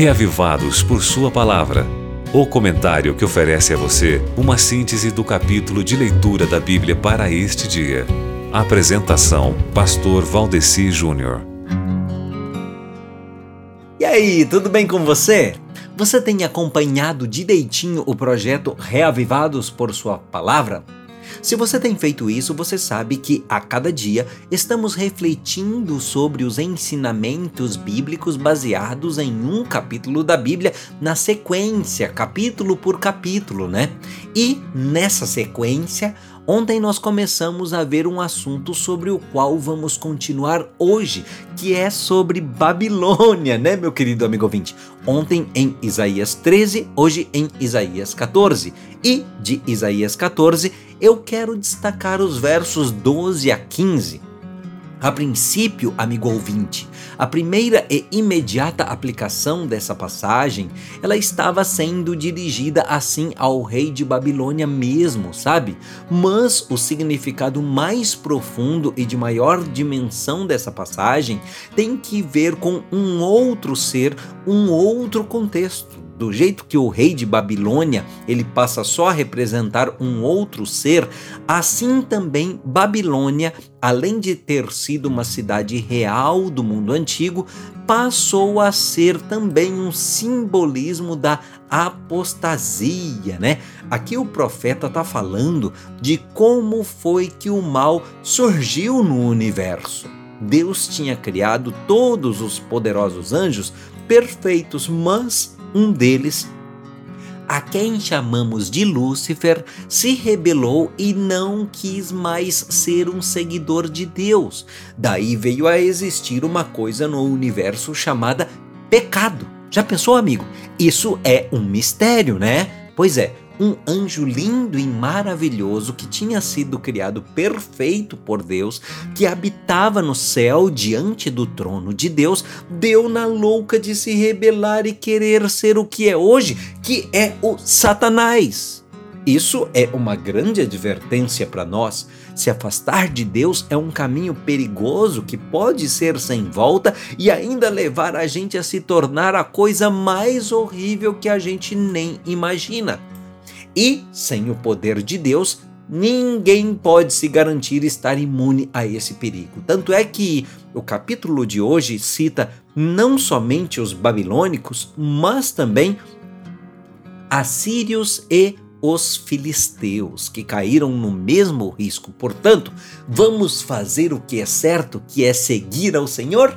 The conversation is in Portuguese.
Reavivados por Sua Palavra. O comentário que oferece a você uma síntese do capítulo de leitura da Bíblia para este dia. Apresentação: Pastor Valdeci Júnior. E aí, tudo bem com você? Você tem acompanhado direitinho o projeto Reavivados por Sua Palavra? Se você tem feito isso, você sabe que a cada dia estamos refletindo sobre os ensinamentos bíblicos baseados em um capítulo da Bíblia na sequência, capítulo por capítulo, né? E nessa sequência, Ontem nós começamos a ver um assunto sobre o qual vamos continuar hoje, que é sobre Babilônia, né, meu querido amigo ouvinte? Ontem em Isaías 13, hoje em Isaías 14. E de Isaías 14 eu quero destacar os versos 12 a 15 a princípio, amigo ouvinte, a primeira e imediata aplicação dessa passagem, ela estava sendo dirigida assim ao rei de Babilônia mesmo, sabe? Mas o significado mais profundo e de maior dimensão dessa passagem tem que ver com um outro ser, um outro contexto do jeito que o rei de Babilônia ele passa só a representar um outro ser, assim também Babilônia, além de ter sido uma cidade real do mundo antigo, passou a ser também um simbolismo da apostasia, né? Aqui o profeta está falando de como foi que o mal surgiu no universo. Deus tinha criado todos os poderosos anjos perfeitos, mas um deles, a quem chamamos de Lúcifer, se rebelou e não quis mais ser um seguidor de Deus. Daí veio a existir uma coisa no universo chamada pecado. Já pensou, amigo? Isso é um mistério, né? Pois é, um anjo lindo e maravilhoso que tinha sido criado perfeito por Deus, que habitava no céu diante do trono de Deus, deu na louca de se rebelar e querer ser o que é hoje, que é o Satanás. Isso é uma grande advertência para nós. Se afastar de Deus é um caminho perigoso que pode ser sem volta e ainda levar a gente a se tornar a coisa mais horrível que a gente nem imagina. E, sem o poder de Deus, ninguém pode se garantir estar imune a esse perigo. Tanto é que o capítulo de hoje cita não somente os babilônicos, mas também assírios e os filisteus, que caíram no mesmo risco. Portanto, vamos fazer o que é certo, que é seguir ao Senhor?